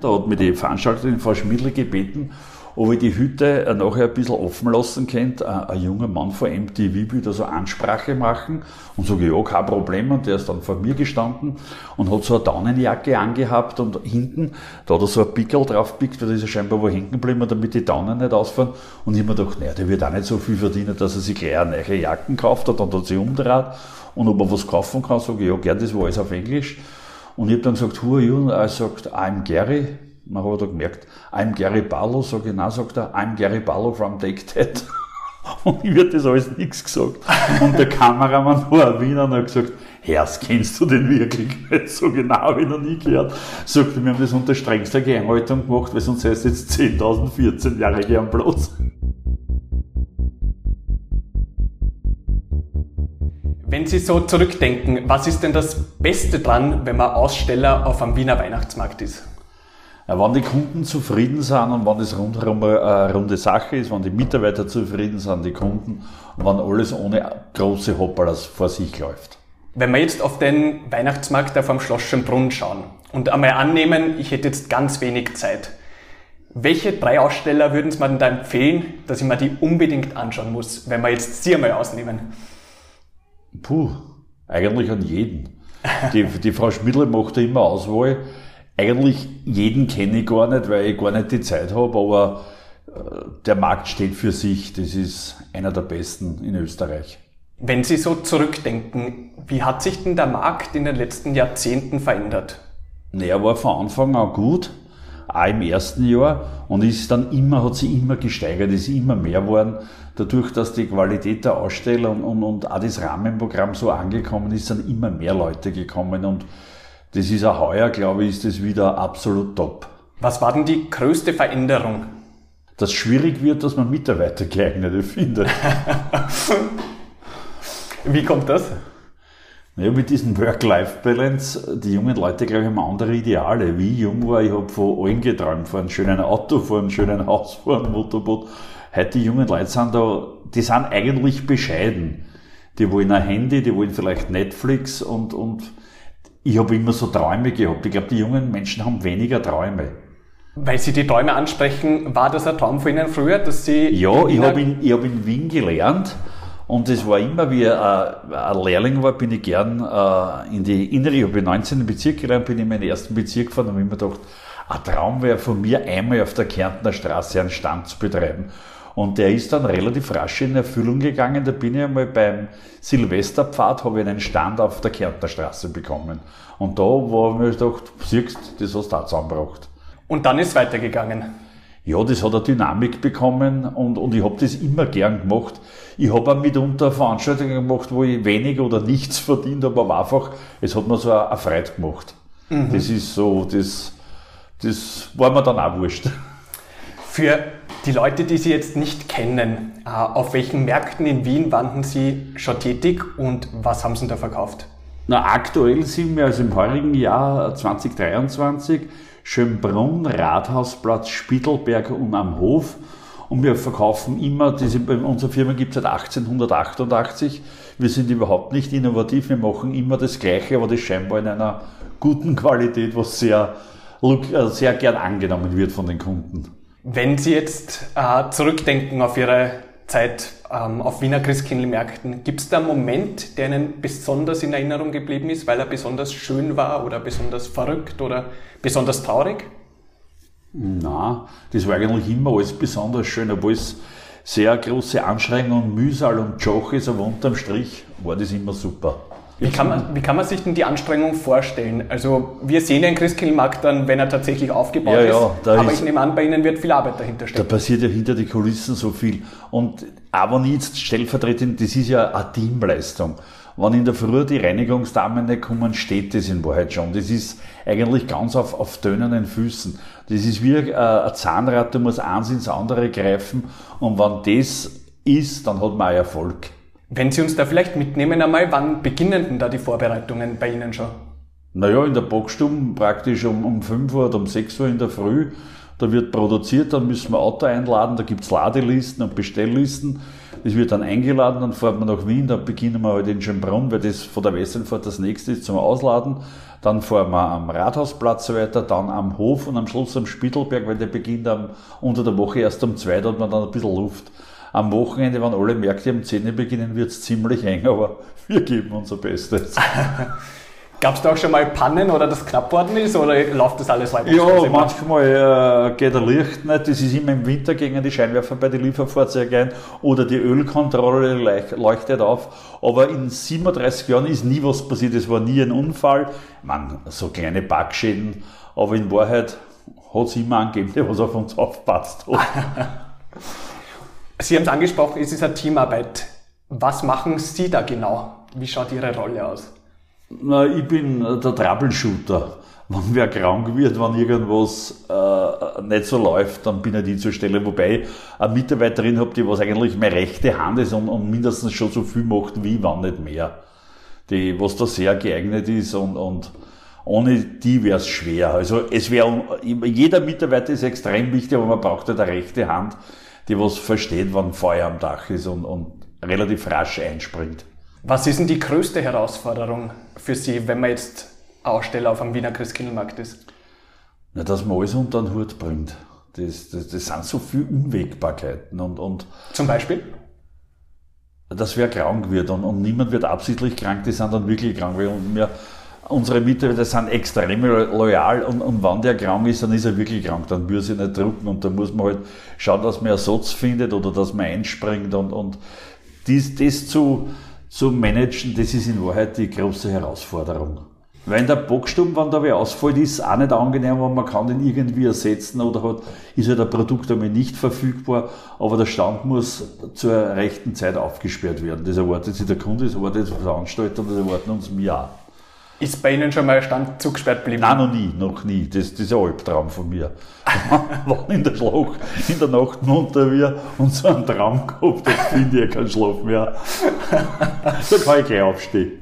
Da hat mir die Veranstalterin Frau Schmidl gebeten, ob ich die Hütte nachher ein bisschen offen lassen könnte. Ein, junger Mann von MTV will da so Ansprache machen und sage, ja, kein Problem. Und der ist dann vor mir gestanden und hat so eine Daunenjacke angehabt und hinten, da hat er so ein Pickel drauf pickt, weil da ist er scheinbar wo hängen geblieben, damit die Daunen nicht ausfahren. Und ich mir gedacht, naja, der wird auch nicht so viel verdienen, dass er sich gleich eine neue Jacken kauft hat. Dann hat er sich umgedreht und ob er was kaufen kann, sage ich, ja, gern, das war alles auf Englisch. Und ich habe dann gesagt, who are you? Und er sagt, I'm Gary. Man hat da gemerkt, I'm Gary Barlow. Sag ich, nein, sagt er, I'm Gary Barlow from Take That. Und ich wird das alles nichts gesagt. Und der Kameramann war ein Wiener und hat gesagt, Herz, kennst du den wirklich nicht? So genau habe ich noch nie gehört. Sagt er, wir haben das unter strengster Geheimhaltung gemacht, weil sonst heißt jetzt 10.000 14-Jährige am Platz. Wenn Sie so zurückdenken, was ist denn das Beste dran, wenn man Aussteller auf einem Wiener Weihnachtsmarkt ist? Ja, wenn die Kunden zufrieden sind und wenn das rundherum eine runde Sache ist, wenn die Mitarbeiter zufrieden sind, die Kunden, und wenn alles ohne große Hoppalas vor sich läuft. Wenn wir jetzt auf den Weihnachtsmarkt auf am Schloss Schönbrunn schauen und einmal annehmen, ich hätte jetzt ganz wenig Zeit. Welche drei Aussteller würden Sie mir denn da empfehlen, dass ich mir die unbedingt anschauen muss, wenn wir jetzt Sie einmal ausnehmen? Puh, eigentlich an jeden. Die, die Frau Schmidl macht da immer Auswahl. Eigentlich jeden kenne ich gar nicht, weil ich gar nicht die Zeit habe, aber äh, der Markt steht für sich. Das ist einer der besten in Österreich. Wenn Sie so zurückdenken, wie hat sich denn der Markt in den letzten Jahrzehnten verändert? Naja, war von Anfang an gut, auch im ersten Jahr und ist dann immer, hat sich immer gesteigert, ist immer mehr geworden. Dadurch, dass die Qualität der Aussteller und, und, und auch das Rahmenprogramm so angekommen ist, sind immer mehr Leute gekommen und das ist auch heuer, glaube ich, ist das wieder absolut top. Was war denn die größte Veränderung? Dass es schwierig wird, dass man Mitarbeiter geeignete findet. Wie kommt das? Ja, mit diesem Work-Life-Balance, die jungen Leute, glaube ich, haben andere Ideale. Wie ich jung war, ich habe von allen geträumt, von einem schönen Auto, von einem schönen Haus, von einem Motorboot. Heute die jungen Leute sind da, die sind eigentlich bescheiden. Die wollen ein Handy, die wollen vielleicht Netflix und, und ich habe immer so Träume gehabt. Ich glaube, die jungen Menschen haben weniger Träume. Weil Sie die Träume ansprechen, war das ein Traum von Ihnen früher, dass Sie... Ja, ich habe in, ich hab in Wien gelernt und es war immer, wie ein, ein Lehrling war, bin ich gern äh, in die innere, ich habe im 19. Bezirk gelernt, bin ich in meinen ersten Bezirk gefahren und habe immer gedacht, ein Traum wäre von mir, einmal auf der Kärntner Straße einen Stand zu betreiben. Und der ist dann relativ rasch in Erfüllung gegangen. Da bin ich einmal beim Silvesterpfad, habe ich einen Stand auf der Kärntner Straße bekommen. Und da war mir gedacht, siehst das hast du auch zusammengebracht. Und dann ist weitergegangen. Ja, das hat eine Dynamik bekommen und, und ich habe das immer gern gemacht. Ich habe auch mitunter Veranstaltungen gemacht, wo ich wenig oder nichts verdient habe, aber einfach, es hat mir so eine Freude gemacht. Mhm. Das ist so, das, das war mir dann auch wurscht. Für die Leute, die Sie jetzt nicht kennen, äh, auf welchen Märkten in Wien waren Sie schon tätig und was haben Sie da verkauft? Na, aktuell sind wir also im heurigen Jahr 2023 Schönbrunn, Rathausplatz, Spittelberg und am Hof. Und wir verkaufen immer, diese, unsere Firma gibt es seit 1888. Wir sind überhaupt nicht innovativ, wir machen immer das Gleiche, aber das scheinbar in einer guten Qualität, was sehr, äh, sehr gern angenommen wird von den Kunden. Wenn Sie jetzt äh, zurückdenken auf Ihre Zeit ähm, auf Wiener Christkindlmärkten, gibt es da einen Moment, der Ihnen besonders in Erinnerung geblieben ist, weil er besonders schön war oder besonders verrückt oder besonders traurig? Na, das war eigentlich immer alles besonders schön, obwohl es sehr große Anstrengung und Mühsal und Joch ist, aber unterm Strich war das immer super. Wie kann, man, wie kann man sich denn die Anstrengung vorstellen? Also wir sehen den Christkindlmarkt dann, wenn er tatsächlich aufgebaut ja, ja, ist, aber ist, ich nehme an, bei Ihnen wird viel Arbeit dahinter stecken. Da passiert ja hinter die Kulissen so viel. Und aber nicht stellvertretend, das ist ja eine Teamleistung. Wenn in der Früh die Reinigungsdamen nicht kommen, steht das in Wahrheit schon. Das ist eigentlich ganz auf, auf tönenden Füßen. Das ist wie äh, ein Zahnrad, da muss eins ins andere greifen. Und wenn das ist, dann hat man auch Erfolg. Wenn Sie uns da vielleicht mitnehmen einmal, wann beginnen denn da die Vorbereitungen bei Ihnen schon? Naja, in der Boxstube praktisch um, um 5 Uhr oder um 6 Uhr in der Früh. Da wird produziert, dann müssen wir Auto einladen, da gibt's Ladelisten und Bestelllisten. Das wird dann eingeladen, dann fahren wir nach Wien, dann beginnen wir halt in Schönbrunn, weil das von der Westernfahrt das nächste ist zum Ausladen. Dann fahren wir am Rathausplatz weiter, dann am Hof und am Schluss am Spittelberg, weil der beginnt am, unter der Woche erst um zwei, da hat man dann ein bisschen Luft. Am Wochenende, wenn alle Märkte um 10 beginnen, wird's ziemlich eng, aber wir geben unser Bestes. Gab es da auch schon mal Pannen oder das knapp worden ist oder läuft das alles weiter? Ja, manchmal äh, geht der Licht nicht. Das ist immer im Winter gegen die Scheinwerfer bei den Lieferfahrzeugen ein oder die Ölkontrolle leuchtet auf. Aber in 37 Jahren ist nie was passiert. Es war nie ein Unfall. Man, so kleine Backschäden. Aber in Wahrheit hat es immer angegeben, der was auf uns aufpasst hat. Sie haben es angesprochen, es ist eine Teamarbeit. Was machen Sie da genau? Wie schaut Ihre Rolle aus? Na, ich bin der Troubleshooter. Wenn wer krank wird, wenn irgendwas äh, nicht so läuft, dann bin ich die zur Stelle. Wobei eine Mitarbeiterin habe, die was eigentlich meine rechte Hand ist und, und mindestens schon so viel macht wie, wenn nicht mehr. Die, was da sehr geeignet ist und, und ohne die wäre es schwer. Also es wäre, jeder Mitarbeiter ist extrem wichtig, aber man braucht halt eine rechte Hand, die was versteht, wann Feuer am Dach ist und, und relativ rasch einspringt. Was ist denn die größte Herausforderung für Sie, wenn man jetzt Aussteller auf einem Wiener Christkindlmarkt ist? Na, dass man alles unter den Hut bringt. Das, das, das sind so viele Unwägbarkeiten. Und, und Zum Beispiel? Dass wer krank wird und, und niemand wird absichtlich krank, die sind dann wirklich krank. Und wir, unsere Mitarbeiter sind extrem loyal und, und wenn der krank ist, dann ist er wirklich krank, dann würde sie nicht drucken und da muss man halt schauen, dass man Ersatz findet oder dass man einspringt und, und dies, das zu, zu managen, das ist in Wahrheit die große Herausforderung. Weil der Bocksturm, wenn da wer ausfällt, ist auch nicht angenehm, weil man kann den irgendwie ersetzen oder hat, ist halt ein Produkt einmal nicht verfügbar, aber der Stand muss zur rechten Zeit aufgesperrt werden. Das erwartet sich der Kunde, das erwartet der Veranstalter und das erwarten uns wir auch. Ist bei Ihnen schon mal ein Stand zugesperrt geblieben? Nein, noch nie, noch nie. Das, das ist ein Albtraum von mir. Wenn in der Schlaf, in der Nacht munter wir und so einen Traum gehabt, dann finde ich keinen Schlaf mehr. da kann ich gleich aufstehen.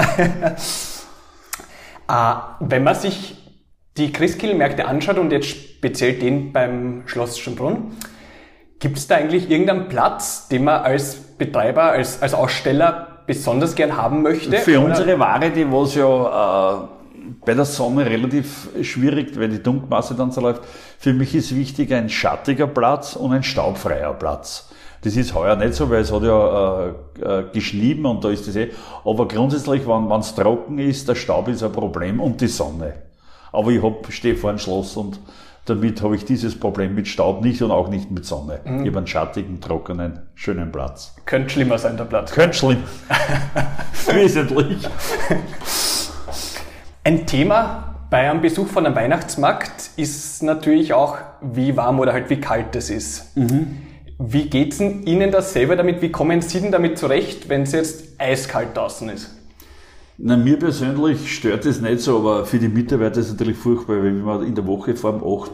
äh, wenn man sich die Christkindlmärkte anschaut und jetzt speziell den beim Schloss Schönbrunn, gibt es da eigentlich irgendeinen Platz, den man als Betreiber, als, als Aussteller besonders gern haben möchte? Für oder? unsere Ware, die was ja äh, bei der Sonne relativ schwierig, weil die Dunkelmasse dann so läuft, für mich ist wichtig ein schattiger Platz und ein staubfreier Platz. Das ist heuer nicht so, weil es hat ja äh, äh, geschnieben und da ist das eh. Aber grundsätzlich, wenn es trocken ist, der Staub ist ein Problem und die Sonne. Aber ich hab, stehe vor einem Schloss und damit habe ich dieses Problem mit Staub nicht und auch nicht mit Sonne. Mhm. Ich habe einen schattigen, trockenen, schönen Platz. Könnte schlimmer sein, der Platz. Könnte schlimm. Wesentlich. Ein Thema bei einem Besuch von einem Weihnachtsmarkt ist natürlich auch, wie warm oder halt wie kalt es ist. Mhm. Wie geht's Ihnen das selber damit? Wie kommen Sie denn damit zurecht, wenn es jetzt eiskalt draußen ist? Na, mir persönlich stört es nicht so, aber für die Mitarbeiter ist es natürlich furchtbar, weil wir in der Woche vor dem 8.,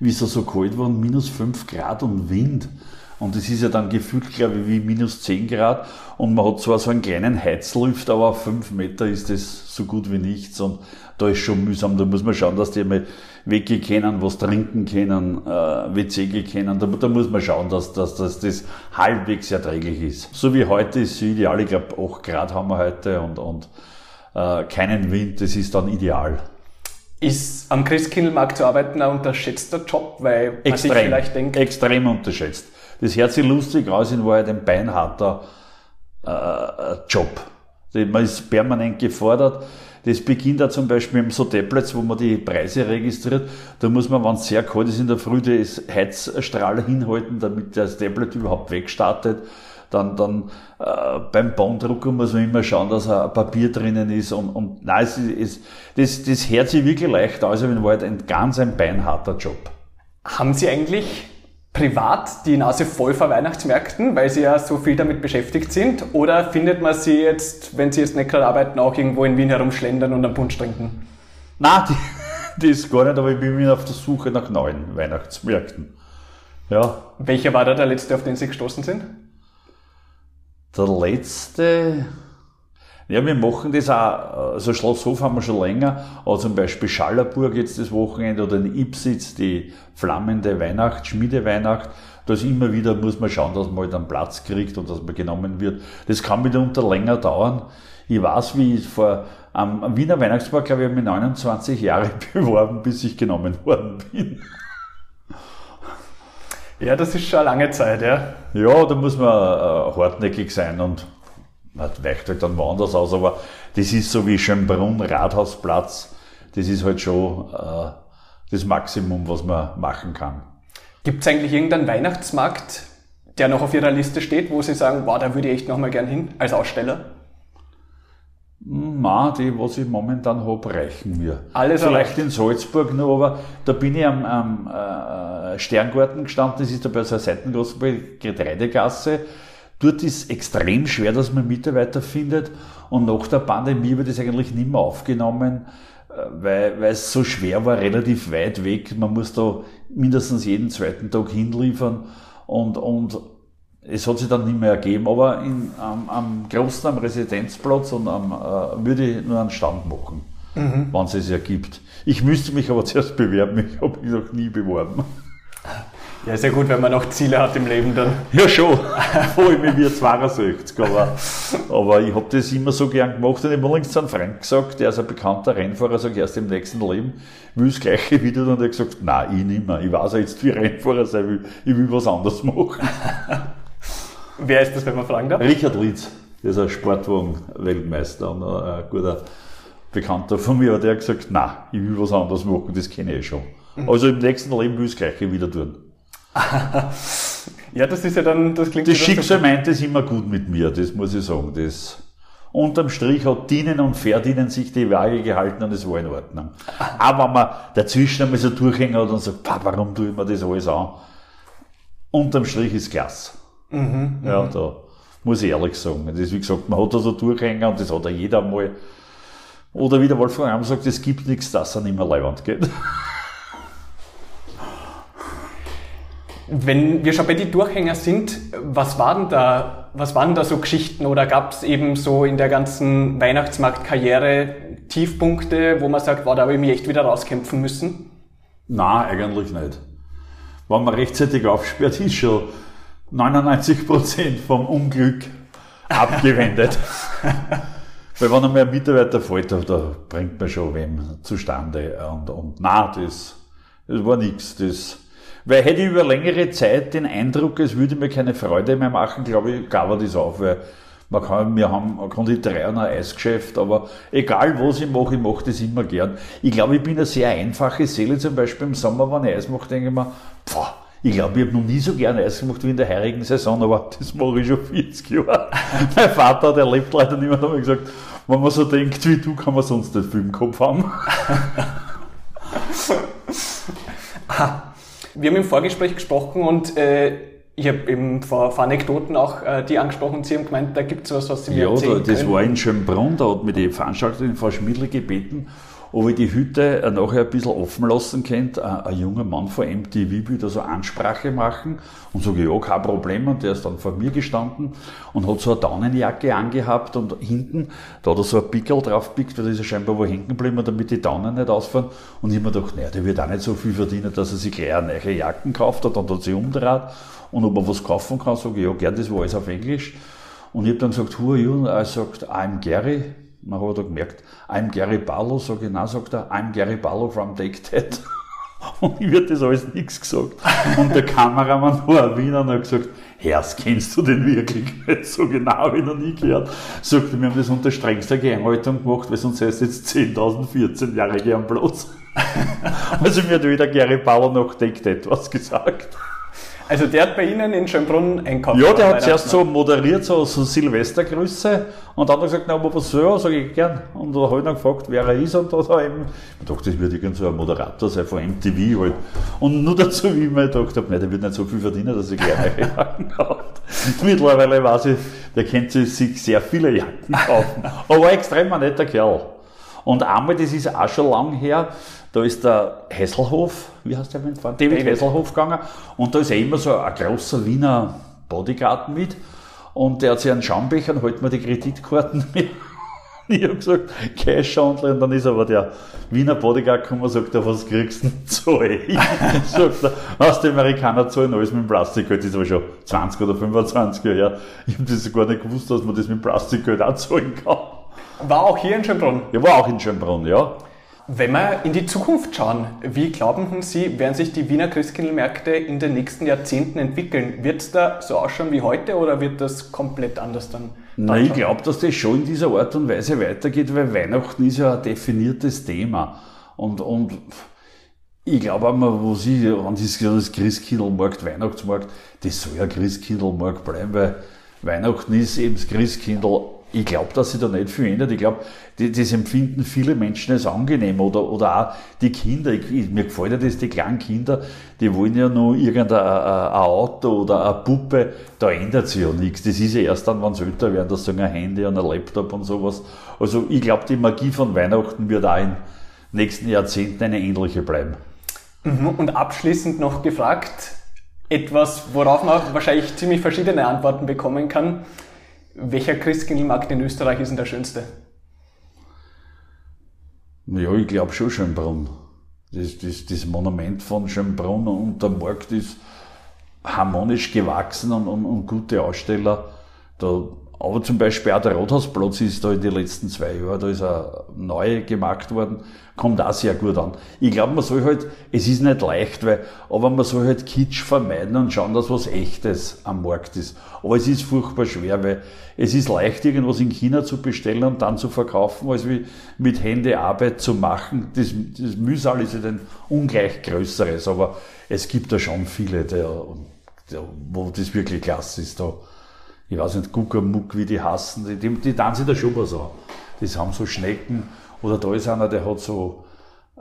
wie es so kalt war, minus 5 Grad und Wind. Und es ist ja dann gefühlt, glaube ich, wie minus 10 Grad. Und man hat zwar so einen kleinen Heizlüft, aber auf 5 Meter ist das so gut wie nichts. Und da ist schon mühsam. Da muss man schauen, dass die mal weggehen können, was trinken können, äh, WC gehen können. Da, da, muss man schauen, dass, dass, dass das halbwegs erträglich ist. So wie heute ist es ideal. Ich glaube, 8 Grad haben wir heute und, und äh, keinen Wind, das ist dann ideal. Ist am Christkindlmarkt zu arbeiten ein unterschätzter Job, weil man extrem, sich vielleicht denkt... Extrem unterschätzt. Das hört sich lustig aus, in Wahrheit ein beinharter äh, Job. Man ist permanent gefordert. Das beginnt da zum Beispiel mit so Tablets, wo man die Preise registriert. Da muss man, wenn es sehr kalt ist in der Früh, das Heizstrahl hinhalten, damit das Tablet überhaupt wegstartet dann, dann äh, beim Bondrucker muss man immer schauen, dass ein Papier drinnen ist und, und nein, es ist, das, das hört sich wirklich leicht aus, aber in Wahrheit ein ganz ein beinharter Job. Haben Sie eigentlich privat die Nase voll vor Weihnachtsmärkten, weil Sie ja so viel damit beschäftigt sind? Oder findet man Sie jetzt, wenn Sie jetzt nicht gerade arbeiten, auch irgendwo in Wien herumschlendern und einen Punsch trinken? Nein, die, das gar nicht, aber ich bin auf der Suche nach neuen Weihnachtsmärkten. Ja. Welcher war da der letzte, auf den Sie gestoßen sind? Der letzte, Ja, wir machen das auch, also Schlosshof haben wir schon länger, aber zum Beispiel Schallerburg jetzt das Wochenende oder in Ipsitz die flammende Weihnacht, Schmiedeweihnacht. Da ist immer wieder, muss man schauen, dass man halt einen Platz kriegt und dass man genommen wird. Das kann mitunter länger dauern. Ich weiß, wie ich vor am Wiener Weihnachtsmarkt, glaube ich, habe mich 29 Jahre beworben, bis ich genommen worden bin. Ja, das ist schon eine lange Zeit, ja. Ja, da muss man äh, hartnäckig sein und man weicht halt dann woanders aus, aber das ist so wie Schönbrunn, Rathausplatz, das ist halt schon äh, das Maximum, was man machen kann. Gibt es eigentlich irgendeinen Weihnachtsmarkt, der noch auf Ihrer Liste steht, wo Sie sagen, wow, da würde ich echt nochmal gern hin, als Aussteller? Ma, die, was ich momentan habe, reichen mir. Alles Vielleicht in Salzburg noch, aber da bin ich am, am äh, Sterngarten gestanden, das ist da bei so einer Seitengasse bei Getreidegasse. Dort ist extrem schwer, dass man Mitarbeiter findet und nach der Pandemie wird das eigentlich nicht mehr aufgenommen, äh, weil, weil es so schwer war, relativ weit weg. Man muss da mindestens jeden zweiten Tag hinliefern und, und es hat sich dann nicht mehr ergeben, aber in, am, am großen, am Residenzplatz und am, äh, würde ich nur einen Stand machen, mhm. wenn es es ergibt. Ich müsste mich aber zuerst bewerben, ich habe mich noch nie beworben. Ja, ist ja gut, wenn man noch Ziele hat im Leben dann. Ja, schon. Vor allem wie 62. Aber, aber ich habe das immer so gern gemacht und ich habe übrigens zu einem Freund gesagt, der ist ein bekannter Rennfahrer, sag erst im nächsten Leben, will das Gleiche wieder. Und er hat gesagt, nein, ich nicht mehr. Ich weiß ja jetzt, wie Rennfahrer sein will. Ich will was anderes machen. Wer ist das, wenn man fragen darf? Richard Litz, der ist ein Sportwagen-Weltmeister und ein guter Bekannter von mir, der hat gesagt, nein, ich will was anderes machen, das kenne ich schon. Mhm. Also im nächsten Leben will ich das Gleiche wieder tun. ja, das ist ja dann, das klingt Das Schicksal meint es immer gut mit mir, das muss ich sagen. Das, unterm Strich hat Dienen und Verdienen sich die Waage gehalten und es war in Ordnung. Aber wenn man dazwischen einmal so durchhängt und sagt, warum tue ich mir das alles an? Unterm Strich ist klasse. Mhm, ja, mhm. da muss ich ehrlich sagen. Das ist, wie gesagt, man hat da so durchhängen und das hat ja jeder mal. Oder wie der Wolfgang Am sagt, es gibt nichts, das an immer Leihwand geht. Wenn wir schon bei den Durchhänger sind, was waren da, was waren da so Geschichten oder gab es eben so in der ganzen Weihnachtsmarktkarriere Tiefpunkte, wo man sagt, wow, da habe ich mich echt wieder rauskämpfen müssen? Na, eigentlich nicht. Wenn man rechtzeitig aufsperrt, ist schon 99 Prozent vom Unglück abgewendet. Weil wenn einmal ein Mitarbeiter fällt, da bringt man schon wem zustande. Und, und nein, das, das war nichts. Das, weil hätte ich über längere Zeit den Eindruck, es würde mir keine Freude mehr machen, glaube ich, gab er das auf. Weil man kann, wir haben eine Konditorei und ein Eisgeschäft, aber egal was ich mache, ich mache das immer gern. Ich glaube, ich bin eine sehr einfache Seele. Zum Beispiel im Sommer, wenn ich Eis mache, denke ich mir, pfff, ich glaube, ich habe noch nie so gerne Eis gemacht wie in der heurigen Saison, aber das mache ich schon 40 Jahre. mein Vater, der lebt leider nicht mehr, hat mir gesagt, wenn man so denkt wie du, kann man sonst nicht viel im Kopf haben. Wir haben im Vorgespräch gesprochen und äh, ich habe eben vor, vor, Anekdoten auch äh, die angesprochen. Sie haben gemeint, da gibt es was, was Sie mir ja, erzählen Ja, das können. war in Schönbrunn, da hat mir die Veranstalterin Frau Schmidl gebeten, ob ich die Hütte äh, nachher ein bisschen offen lassen könnte. Ein, ein junger Mann von MTV will da so Ansprache machen und sage, ja, kein Problem. Und der ist dann vor mir gestanden und hat so eine Daunenjacke angehabt und hinten, da hat er so ein Pickel drauf pickt, weil da ist er scheinbar wo hängen geblieben, damit die Daunen nicht ausfahren. Und ich mir gedacht, naja, der wird auch nicht so viel verdienen, dass er sich gleich eine neue Jacken kauft hat. Dann hat sich umgedreht und ob er was kaufen kann, sage ich, ja, gern, das war alles auf Englisch. Und ich habe dann gesagt, who are you? Und er sagt, I'm Gary. Man hat da gemerkt, I'm Gary Barlow, sage ich, nein, sagt er, I'm Gary Barlow from Take That. Und ich wird das alles nichts gesagt. Und der Kameramann war ein Wiener und hat gesagt, Herz, kennst du den wirklich nicht? So genau habe ich noch nie gehört. Sagt wir haben das unter strengster Geheimhaltung gemacht, weil sonst heißt es jetzt 10.014 Jahre gern bloß. also mir hat wieder Gary Bauer noch Take That was gesagt. Also der hat bei Ihnen in Schönbrunn einkaufen. Ja, der hat zuerst so moderiert, so, so Silvestergrüße und dann hat er gesagt, na, aber was soll er? Sag ich gern. Und da habe ich dann gefragt, wer er ist und da hat er eben, ich dachte, das wird irgend so ein Moderator sein von MTV halt. Und nur dazu, wie ich mir gedacht habe, nein, der wird nicht so viel verdienen, dass er gerne eine Jacken kauft. Mittlerweile weiß ich, der kennt sich sehr viele Jacken kaufen. Aber extrem ein netter Kerl. Und einmal, das ist auch schon lang her, da ist der Hesselhof, wie heißt der mit David, David Hesselhof gegangen. Und da ist ja immer so ein großer Wiener Bodyguard mit. Und der hat sich einen Schaumbecher und holt mir die Kreditkarten mit. Ich habe gesagt, Cash Only, und dann ist aber der Wiener Bodyguard gekommen und sagt, was kriegst du denn Zoll? sagt er, was die Amerikaner zahlen alles mit Plastikgeld, das ist aber schon 20 oder 25 Jahre her. Ich habe das gar nicht gewusst, dass man das mit Plastikgeld auch zahlen kann. War auch hier in Schönbrunn? Ja, war auch in Schönbrunn, ja. Wenn wir in die Zukunft schauen, wie glauben Sie, werden sich die Wiener Christkindlmärkte in den nächsten Jahrzehnten entwickeln? Wird es da so ausschauen wie heute oder wird das komplett anders dann? Nein, ich glaube, dass das schon in dieser Art und Weise weitergeht, weil Weihnachten ist ja ein definiertes Thema. Und, und ich glaube einmal, wo sie, wenn das, das Christkindlmarkt, Weihnachtsmarkt, das soll ja Christkindlmarkt bleiben, weil Weihnachten ist eben das Christkindl ich glaube, dass sich da nicht viel ändert. Ich glaube, das empfinden viele Menschen als angenehm oder, oder auch die Kinder. Ich, mir gefällt ja das, die kleinen Kinder, die wollen ja nur irgendein ein Auto oder eine Puppe. Da ändert sich ja nichts. Das ist ja erst dann, wenn sie älter werden, dass sagen ein Handy und ein Laptop und sowas. Also ich glaube, die Magie von Weihnachten wird auch in den nächsten Jahrzehnten eine ähnliche bleiben. Mhm. Und abschließend noch gefragt, etwas, worauf man wahrscheinlich ziemlich verschiedene Antworten bekommen kann. Welcher Christkindlmarkt in Österreich ist denn der schönste? Ja, ich glaube schon Schönbrunn. Das, das, das Monument von Schönbrunn und der Markt ist harmonisch gewachsen und, und, und gute Aussteller. Da aber zum Beispiel auch der Rothausplatz ist da in den letzten zwei Jahren, da ist er neu gemacht worden, kommt auch sehr gut an. Ich glaube, man soll halt, es ist nicht leicht, weil, aber man soll halt Kitsch vermeiden und schauen, dass was echtes am Markt ist. Aber es ist furchtbar schwer, weil es ist leicht, irgendwas in China zu bestellen und dann zu verkaufen, als wie mit Händearbeit zu machen. Das, das Mühsal ist ja ein ungleich größeres, aber es gibt da schon viele, der, der, wo das wirklich klasse ist. Da ich weiß nicht, Guckermuck, wie die hassen, die, die, die tanzen da schon was an. Das haben so Schnecken. Oder da ist einer, der hat so äh,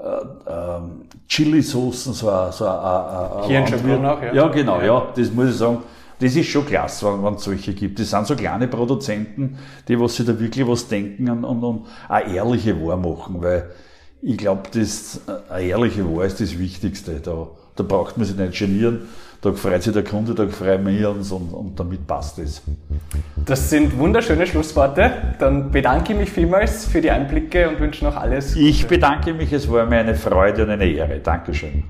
ähm, Chili-Soßen, so ein... So Schablon auch, ja. Ja, genau, ja. ja. Das muss ich sagen. Das ist schon klasse, wenn es solche gibt. Das sind so kleine Produzenten, die was sich da wirklich was denken und, und, und eine ehrliche Wahr machen, weil ich glaube, das, eine ehrliche Wahr ist das Wichtigste. Da, da braucht man sich nicht genieren. Da freut sich der Kunde, da freuen wir uns und, und damit passt es. Das sind wunderschöne Schlussworte. Dann bedanke ich mich vielmals für die Einblicke und wünsche noch alles. Gute. Ich bedanke mich, es war mir eine Freude und eine Ehre. Dankeschön.